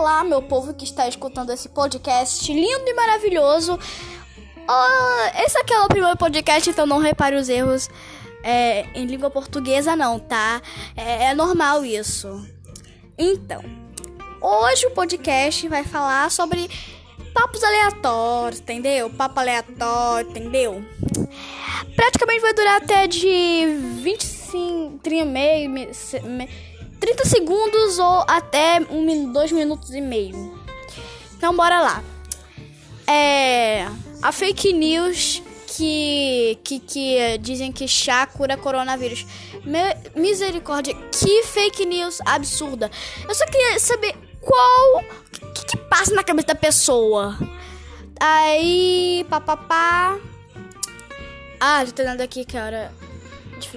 Olá, meu povo que está escutando esse podcast lindo e maravilhoso. Oh, esse aqui é o primeiro podcast, então não repare os erros é, em língua portuguesa, não, tá? É, é normal isso. Então, hoje o podcast vai falar sobre papos aleatórios, entendeu? Papo aleatório, entendeu? Praticamente vai durar até de 25, 30 meio, 30 segundos ou até um, dois minutos e meio. Então bora lá. É a fake news que, que, que dizem que chá cura coronavírus. Me, misericórdia, que fake news absurda. Eu só queria saber qual. O que, que, passa na cabeça da pessoa? Aí, papapá. Ah, já tô dando aqui, cara. De